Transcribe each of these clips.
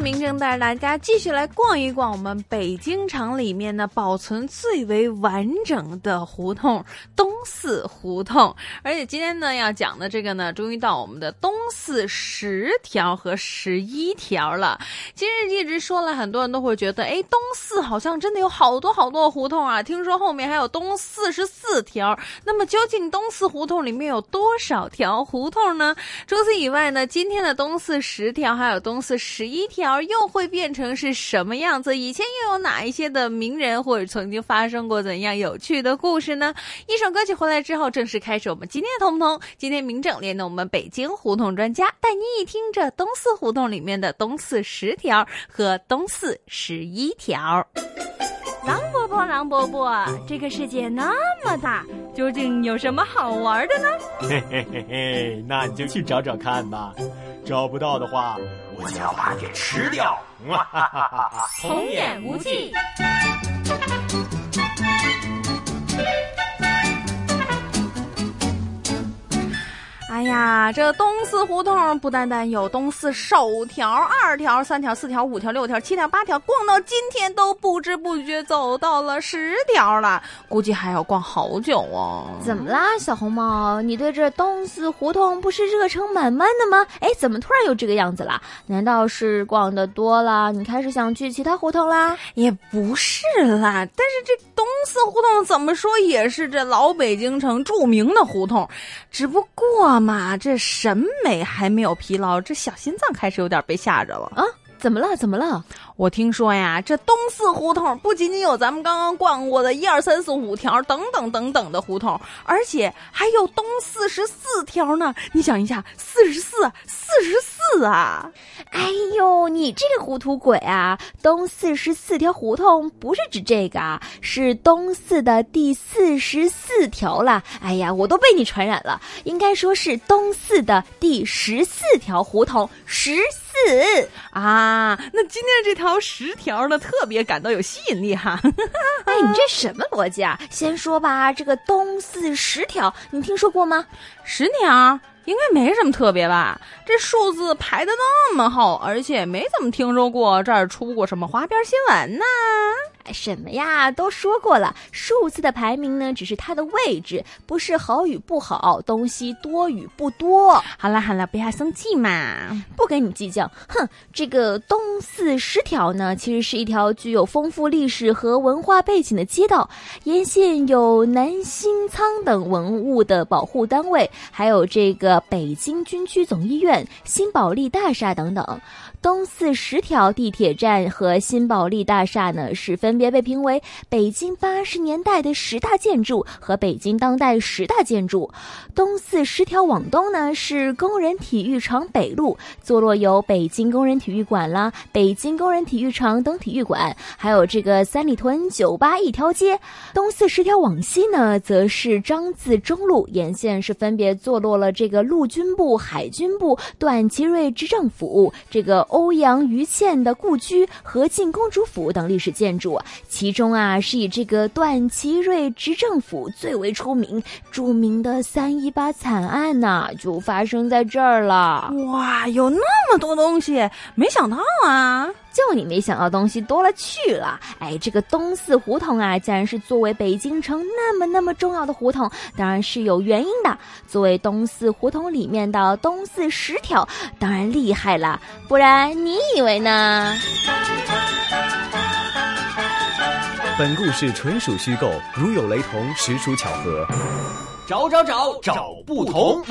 明正带着大家继续来逛一逛我们北京城里面呢保存最为完整的胡同——东四胡同。而且今天呢要讲的这个呢，终于到我们的东四十条和十一条了。其实一直说了，很多人都会觉得，哎，东四好像真的有好多好多胡同啊。听说后面还有东四十四条，那么究竟东四胡同里面有多少条胡同呢？除此以外呢，今天的东四十条还有东四十一条又会变成是什么样子？以前又有哪一些的名人或者曾经发生过怎样有趣的故事呢？一首歌曲回来之后，正式开始我们今天的同不同？今天明正连的我们北京胡同专家带你一听这东四胡同里面的东四十条和东四十一条。狼伯伯，狼伯伯，这个世界那么大，究竟有什么好玩的呢？嘿嘿嘿嘿，那你就去找找看吧。找不到的话，我就要把你给吃掉。哈哈哈哈童言无忌。呀，这东四胡同不单单有东四首条、二条、三条、四条、五条、六条、七条、八条，逛到今天都不知不觉走到了十条了，估计还要逛好久哦。怎么啦，小红帽？你对这东四胡同不是热诚满满的吗？哎，怎么突然又这个样子啦？难道是逛的多了，你开始想去其他胡同啦？也不是啦，但是这东四胡同怎么说也是这老北京城著名的胡同，只不过嘛，这审美还没有疲劳，这小心脏开始有点被吓着了啊！怎么了？怎么了？我听说呀，这东四胡同不仅仅有咱们刚刚逛过的一二三四五条等等等等的胡同，而且还有东四十四条呢。你想一下，四十四，四十四啊！哎呦，你这个糊涂鬼啊！东四十四条胡同不是指这个啊，是东四的第四十四条啦。哎呀，我都被你传染了，应该说是东四的第十四条胡同，十四啊。那今天这条十条呢，特别感到有吸引力哈。哎，你这什么逻辑啊？先说吧，这个东四十条，你听说过吗？十条。应该没什么特别吧？这数字排的那么后，而且没怎么听说过这儿出过什么花边新闻呢？什么呀？都说过了，数字的排名呢，只是它的位置，不是好与不好，东西多与不多。好了好了，不要生气嘛，不跟你计较。哼，这个东四十条呢，其实是一条具有丰富历史和文化背景的街道，沿线有南新仓等文物的保护单位，还有这个北京军区总医院、新保利大厦等等。东四十条地铁站和新保利大厦呢，是分别被评为北京八十年代的十大建筑和北京当代十大建筑。东四十条往东呢，是工人体育场北路，坐落有北京工人体育馆啦、北京工人体育场等体育馆，还有这个三里屯酒吧一条街。东四十条往西呢，则是张自忠路，沿线是分别坐落了这个陆军部、海军部、段祺瑞执政府这个。欧阳予倩的故居和晋公主府等历史建筑，其中啊是以这个段祺瑞执政府最为出名。著名的三一八惨案呐，就发生在这儿了。哇，有那么多东西，没想到啊！就你没想到东西多了去了。哎，这个东四胡同啊，既然是作为北京城那么那么重要的胡同，当然是有原因的。作为东四胡同里面的东四十条，当然厉害了，不然你以为呢？本故事纯属虚构，如有雷同，实属巧合。找找找找不同。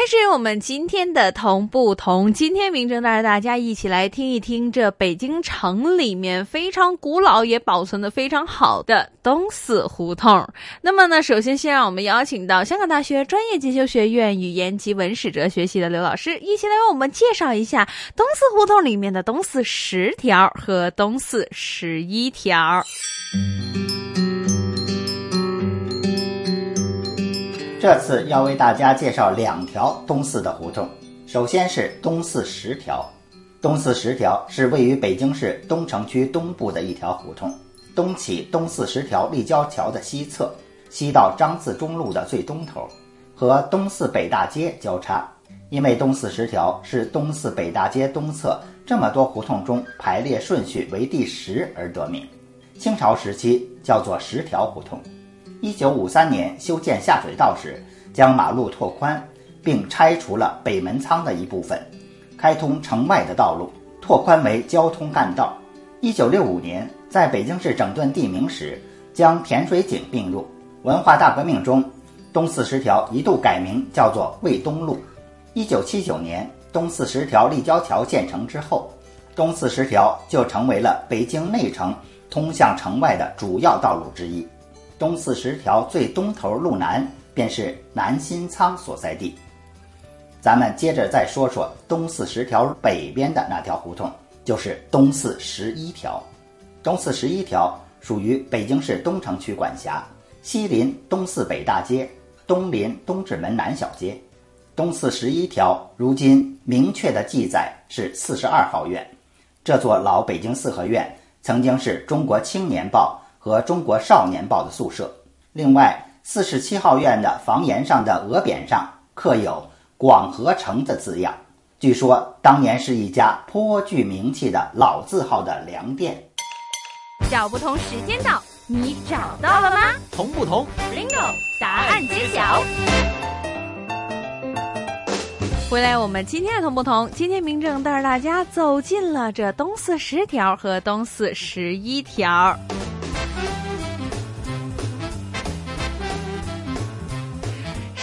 开始我们今天的同不同。今天明正带着大家一起来听一听这北京城里面非常古老也保存的非常好的东四胡同。那么呢，首先先让我们邀请到香港大学专业进修学院语言及文史哲学系的刘老师，一起来为我们介绍一下东四胡同里面的东四十条和东四十一条。这次要为大家介绍两条东四的胡同。首先是东四十条，东四十条是位于北京市东城区东部的一条胡同，东起东四十条立交桥的西侧，西到张自忠路的最东头，和东四北大街交叉。因为东四十条是东四北大街东侧这么多胡同中排列顺序为第十而得名。清朝时期叫做十条胡同。一九五三年修建下水道时，将马路拓宽，并拆除了北门仓的一部分，开通城外的道路，拓宽为交通干道。一九六五年，在北京市整顿地名时，将甜水井并入。文化大革命中，东四十条一度改名叫做卫东路。一九七九年，东四十条立交桥建成之后，东四十条就成为了北京内城通向城外的主要道路之一。东四十条最东头路南便是南新仓所在地。咱们接着再说说东四十条北边的那条胡同，就是东四十一条。东四十一条属于北京市东城区管辖，西临东四北大街，东临东直门南小街。东四十一条如今明确的记载是四十二号院，这座老北京四合院曾经是中国青年报。和中国少年报的宿舍。另外，四十七号院的房檐上的额匾上刻有“广和城”的字样，据说当年是一家颇具名气的老字号的粮店。找不同时间到，你找到了吗？同不同？Bingo！答案揭晓。回来，我们今天的同不同？今天明正带着大家走进了这东四十条和东四十一条。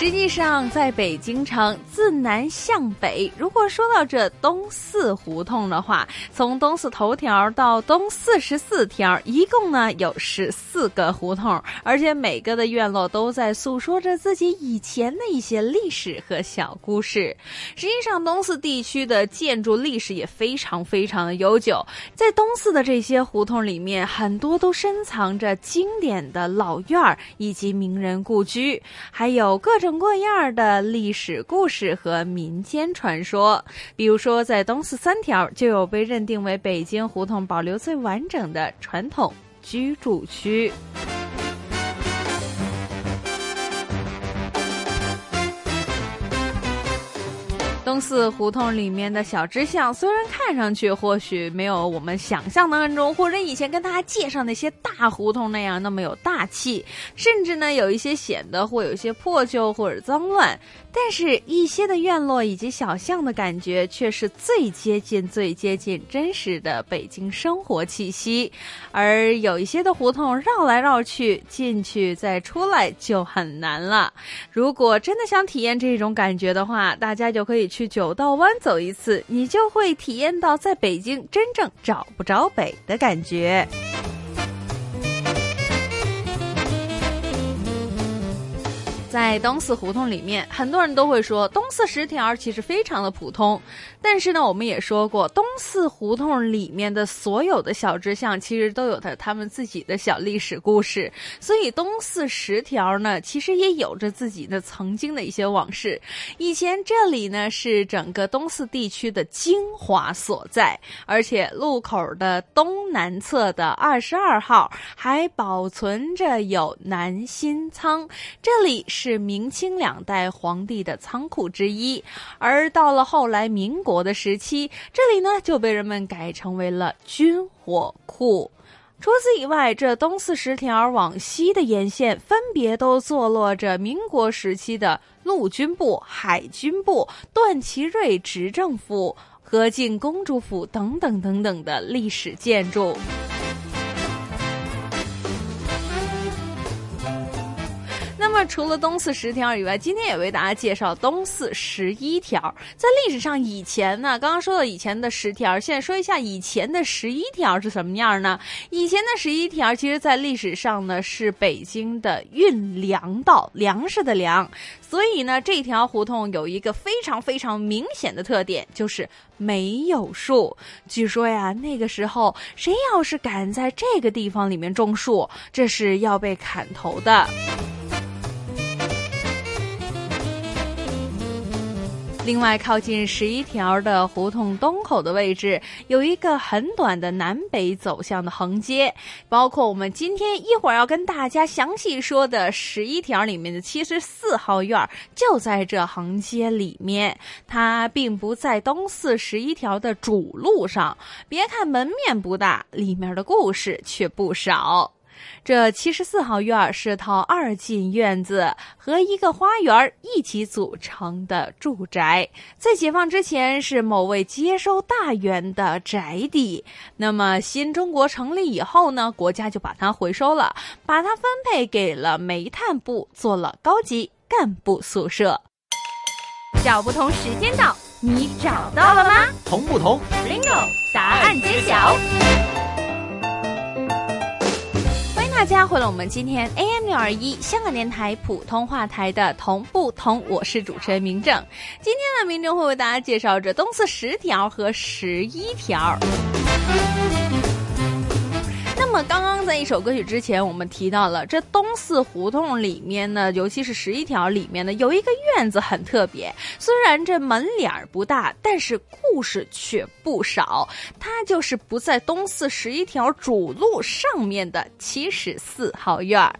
实际上，在北京城自南向北，如果说到这东四胡同的话，从东四头条到东四十四条，一共呢有十四个胡同，而且每个的院落都在诉说着自己以前的一些历史和小故事。实际上，东四地区的建筑历史也非常非常的悠久，在东四的这些胡同里面，很多都深藏着经典的老院儿以及名人故居，还有各种。各种各样的历史故事和民间传说，比如说在东四三条就有被认定为北京胡同保留最完整的传统居住区。东四胡同里面的小支巷，虽然看上去或许没有我们想象当中，或者以前跟大家介绍那些大胡同那样那么有大气，甚至呢有一些显得会有一些破旧或者脏乱。但是，一些的院落以及小巷的感觉，却是最接近、最接近真实的北京生活气息。而有一些的胡同绕来绕去，进去再出来就很难了。如果真的想体验这种感觉的话，大家就可以去九道湾走一次，你就会体验到在北京真正找不着北的感觉。在东四胡同里面，很多人都会说东四十条其实非常的普通。但是呢，我们也说过，东四胡同里面的所有的小支巷，其实都有它他们自己的小历史故事。所以东四十条呢，其实也有着自己的曾经的一些往事。以前这里呢是整个东四地区的精华所在，而且路口的东南侧的二十二号还保存着有南新仓，这里是明清两代皇帝的仓库之一。而到了后来民国的时期，这里呢就被人们改成为了军火库。除此以外，这东四十条往西的沿线，分别都坐落着民国时期的陆军部、海军部、段祺瑞执政府、和敬公主府等等等等的历史建筑。那除了东四十条以外，今天也为大家介绍东四十一条。在历史上以前呢，刚刚说到以前的十条，现在说一下以前的十一条是什么样呢？以前的十一条，其实在历史上呢是北京的运粮道，粮食的粮。所以呢，这条胡同有一个非常非常明显的特点，就是没有树。据说呀，那个时候谁要是敢在这个地方里面种树，这是要被砍头的。另外，靠近十一条的胡同东口的位置，有一个很短的南北走向的横街，包括我们今天一会儿要跟大家详细说的十一条里面的七十四号院儿，就在这横街里面。它并不在东四十一条的主路上。别看门面不大，里面的故事却不少。这七十四号院是套二进院子和一个花园一起组成的住宅，在解放之前是某位接收大员的宅邸。那么新中国成立以后呢，国家就把它回收了，把它分配给了煤炭部，做了高级干部宿舍。小不同时间到，你找到了吗同不同？？Bingo，答案揭晓。大家回了，我们今天 AM 六二一香港电台普通话台的同不同，我是主持人明正。今天呢，明正会为大家介绍这东四十条和十一条。那么，刚刚在一首歌曲之前，我们提到了这东四胡同里面呢，尤其是十一条里面呢，有一个院子很特别。虽然这门脸儿不大，但是故事却不少。它就是不在东四十一条主路上面的七十四号院儿。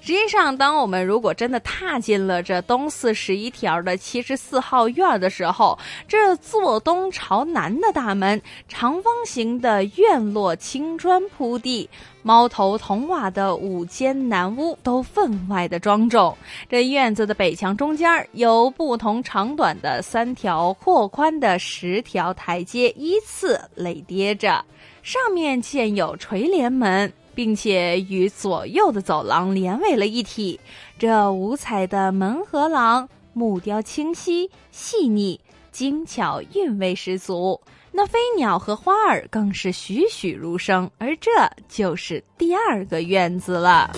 实际上，当我们如果真的踏进了这东四十一条的七十四号院的时候，这坐东朝南的大门，长方形的院落青砖铺地，猫头铜瓦的五间南屋都分外的庄重。这院子的北墙中间儿有不同长短的三条扩宽的十条台阶依次垒叠着，上面建有垂帘门。并且与左右的走廊连为了一体。这五彩的门和廊，木雕清晰细腻，精巧韵味十足。那飞鸟和花儿更是栩栩如生，而这就是第二个院子了。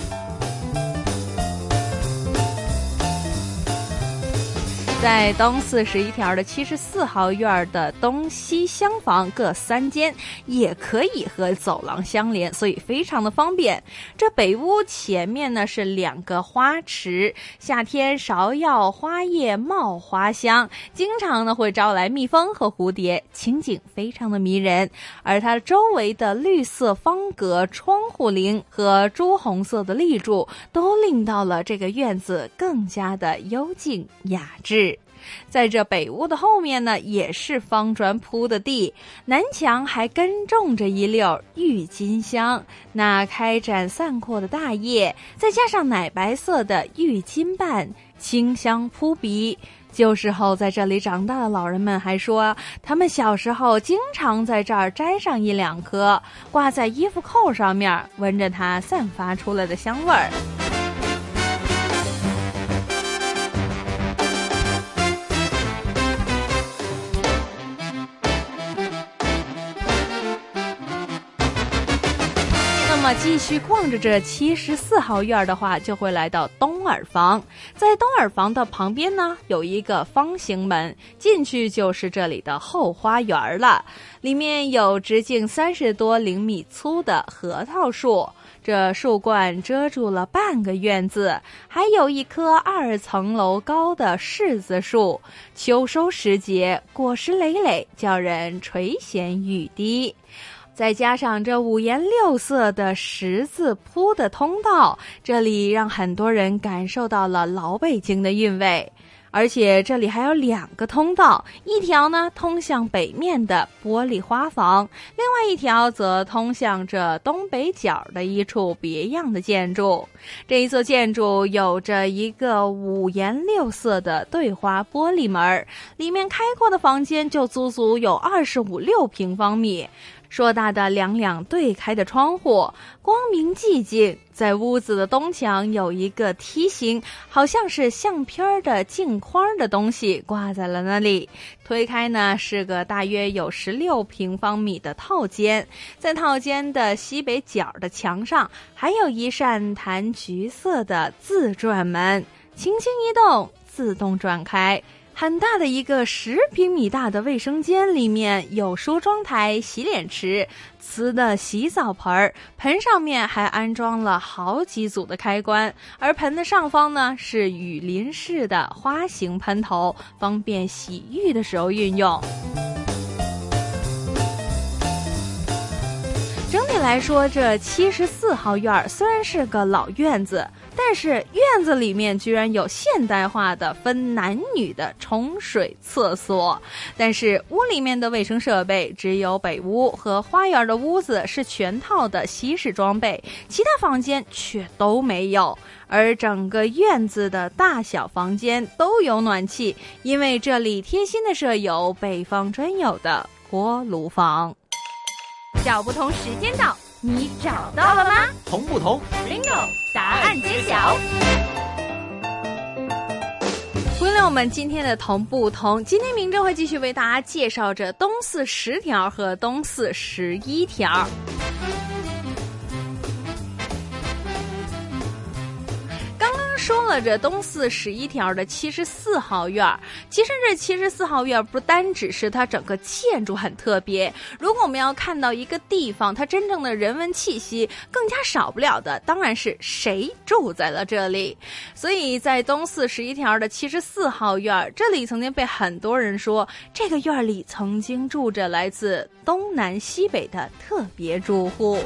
在东四十一条的七十四号院的东西厢房各三间，也可以和走廊相连，所以非常的方便。这北屋前面呢是两个花池，夏天芍药花叶冒花香，经常呢会招来蜜蜂和蝴蝶，情景非常的迷人。而它周围的绿色方格窗户棂和朱红色的立柱，都令到了这个院子更加的幽静雅致。在这北屋的后面呢，也是方砖铺的地，南墙还跟种着一溜郁金香，那开展散阔的大叶，再加上奶白色的郁金瓣，清香扑鼻。旧时候在这里长大的老人们还说，他们小时候经常在这儿摘上一两颗，挂在衣服扣上面，闻着它散发出来的香味儿。继续逛着这七十四号院的话，就会来到东耳房。在东耳房的旁边呢，有一个方形门，进去就是这里的后花园了。里面有直径三十多厘米粗的核桃树，这树冠遮住了半个院子，还有一棵二层楼高的柿子树。秋收时节，果实累累，叫人垂涎欲滴。再加上这五颜六色的十字铺的通道，这里让很多人感受到了老北京的韵味。而且这里还有两个通道，一条呢通向北面的玻璃花房，另外一条则通向这东北角的一处别样的建筑。这一座建筑有着一个五颜六色的对花玻璃门，里面开阔的房间就足足有二十五六平方米。硕大的两两对开的窗户，光明寂静。在屋子的东墙有一个梯形，好像是相片的镜框的东西挂在了那里。推开呢，是个大约有十六平方米的套间，在套间的西北角的墙上，还有一扇弹橘色的自转门，轻轻一动，自动转开。很大的一个十平米大的卫生间，里面有梳妆台、洗脸池、瓷的洗澡盆儿，盆上面还安装了好几组的开关，而盆的上方呢是雨淋式的花型喷头，方便洗浴的时候运用。整体来说，这七十四号院儿虽然是个老院子。但是院子里面居然有现代化的分男女的冲水厕所，但是屋里面的卫生设备只有北屋和花园的屋子是全套的西式装备，其他房间却都没有。而整个院子的大小房间都有暖气，因为这里贴心的设有北方专有的锅炉房。小不同时间到。你找到了吗？同不同？Bingo！答案揭晓。为了我们今天的同不同，今天明正会继续为大家介绍着东四十条和东四十一条。了这东四十一条的七十四号院，其实这七十四号院不单只是它整个建筑很特别，如果我们要看到一个地方它真正的人文气息，更加少不了的当然是谁住在了这里。所以在东四十一条的七十四号院，这里曾经被很多人说，这个院里曾经住着来自东南西北的特别住户。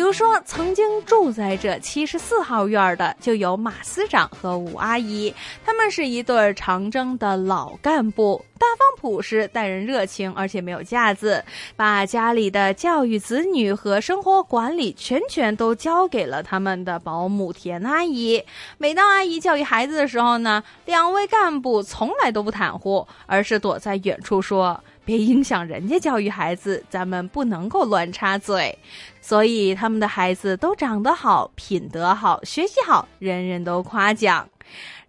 比如说，曾经住在这七十四号院的就有马司长和吴阿姨，他们是一对长征的老干部，大方朴实，待人热情，而且没有架子，把家里的教育子女和生活管理全权都交给了他们的保姆田阿姨。每当阿姨教育孩子的时候呢，两位干部从来都不袒护，而是躲在远处说。别影响人家教育孩子，咱们不能够乱插嘴。所以他们的孩子都长得好，品德好，学习好，人人都夸奖。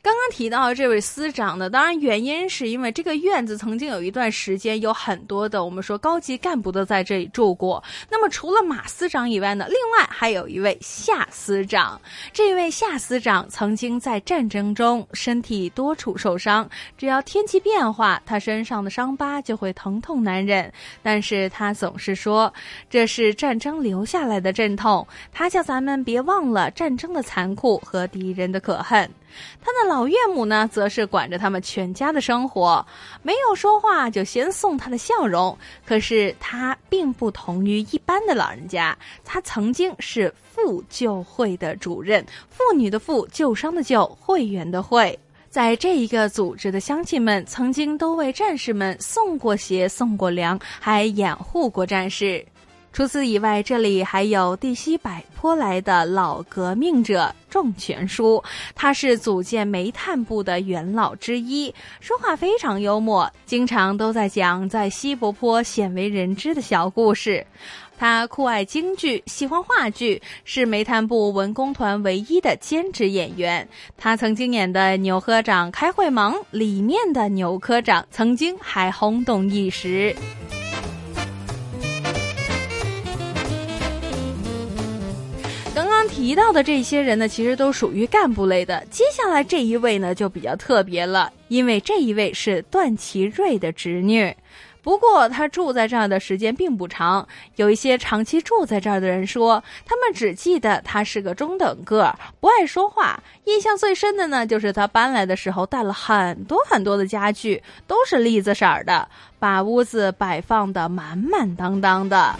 刚刚提到这位司长呢，当然原因是因为这个院子曾经有一段时间有很多的我们说高级干部都在这里住过。那么除了马司长以外呢，另外还有一位夏司长。这位夏司长曾经在战争中身体多处受伤，只要天气变化，他身上的伤疤就会疼痛难忍。但是他总是说，这是战争留下来的阵痛，他叫咱们别忘了战争的残酷和敌人的可恨。他的老岳母呢，则是管着他们全家的生活，没有说话就先送他的笑容。可是他并不同于一般的老人家，他曾经是妇救会的主任，妇女的妇，救伤的救，会员的会。在这一个组织的乡亲们，曾经都为战士们送过鞋、送过粮，还掩护过战士。除此以外，这里还有地西柏坡来的老革命者仲全书，他是组建煤炭部的元老之一，说话非常幽默，经常都在讲在西柏坡鲜为人知的小故事。他酷爱京剧，喜欢话剧，是煤炭部文工团唯一的兼职演员。他曾经演的牛科长开会忙里面的牛科长，曾经还轰动一时。提到的这些人呢，其实都属于干部类的。接下来这一位呢，就比较特别了，因为这一位是段祺瑞的侄女。不过他住在这儿的时间并不长。有一些长期住在这儿的人说，他们只记得他是个中等个儿，不爱说话。印象最深的呢，就是他搬来的时候带了很多很多的家具，都是栗子色儿的，把屋子摆放的满满当当的。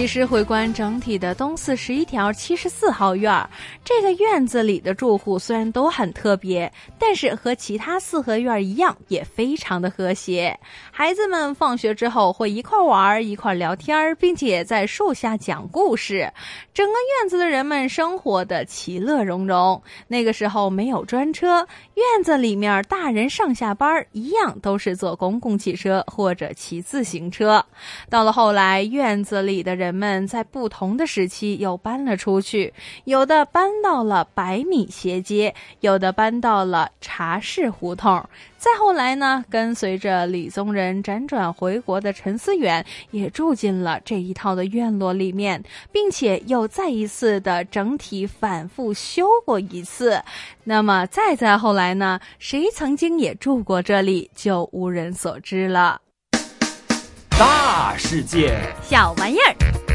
其实回观整体的东四十一条七十四号院儿，这个院子里的住户虽然都很特别，但是和其他四合院一样，也非常的和谐。孩子们放学之后会一块玩，一块聊天，并且在树下讲故事。整个院子的人们生活的其乐融融。那个时候没有专车，院子里面大人上下班一样都是坐公共汽车或者骑自行车。到了后来，院子里的。人人们在不同的时期又搬了出去，有的搬到了百米斜街，有的搬到了茶室胡同。再后来呢，跟随着李宗仁辗转回国的陈思远也住进了这一套的院落里面，并且又再一次的整体反复修过一次。那么再再后来呢，谁曾经也住过这里，就无人所知了。大世界，小玩意儿。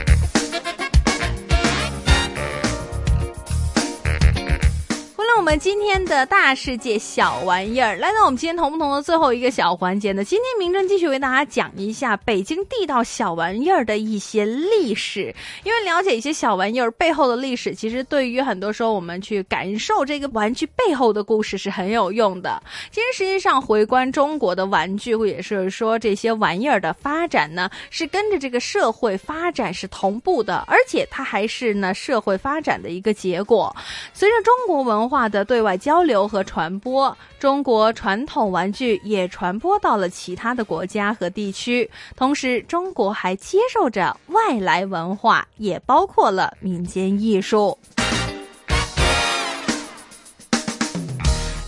那我们今天的大世界小玩意儿来到我们今天同不同的最后一个小环节呢？今天明正继续为大家讲一下北京地道小玩意儿的一些历史。因为了解一些小玩意儿背后的历史，其实对于很多时候我们去感受这个玩具背后的故事是很有用的。其实实际上回观中国的玩具，或者是说这些玩意儿的发展呢，是跟着这个社会发展是同步的，而且它还是呢社会发展的一个结果。随着中国文化。化的对外交流和传播，中国传统玩具也传播到了其他的国家和地区。同时，中国还接受着外来文化，也包括了民间艺术。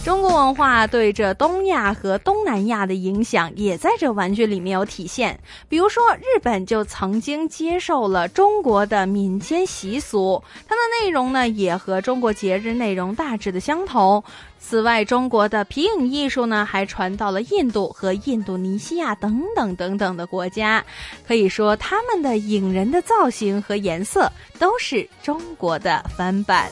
中国文化对这东亚和东南亚的影响，也在这玩具里面有体现。比如说，日本就曾经接受了中国的民间习俗，它的内容呢也和中国节日内容大致的相同。此外，中国的皮影艺术呢还传到了印度和印度尼西亚等等等等的国家。可以说，他们的影人的造型和颜色都是中国的翻版。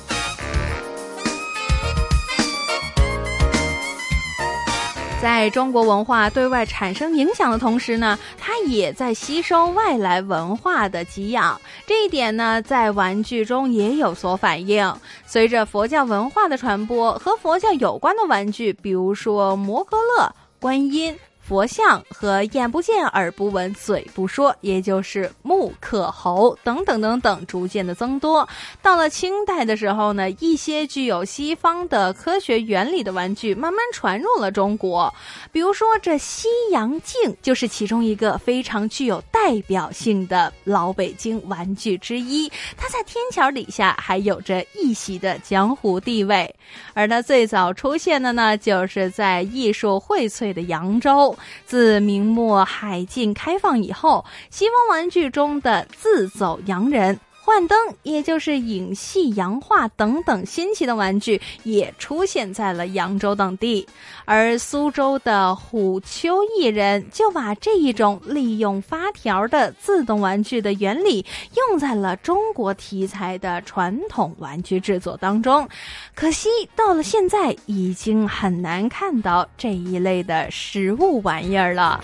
在中国文化对外产生影响的同时呢，它也在吸收外来文化的给养。这一点呢，在玩具中也有所反映。随着佛教文化的传播，和佛教有关的玩具，比如说摩诃勒、观音。佛像和眼不见耳不闻嘴不说，也就是木刻猴等等等等，逐渐的增多。到了清代的时候呢，一些具有西方的科学原理的玩具慢慢传入了中国。比如说，这西洋镜就是其中一个非常具有代表性的老北京玩具之一。它在天桥底下还有着一席的江湖地位，而它最早出现的呢，就是在艺术荟萃的扬州。自明末海禁开放以后，西方玩具中的自走洋人。幻灯，也就是影戏、洋画等等新奇的玩具，也出现在了扬州等地。而苏州的虎丘艺人就把这一种利用发条的自动玩具的原理，用在了中国题材的传统玩具制作当中。可惜到了现在，已经很难看到这一类的实物玩意儿了。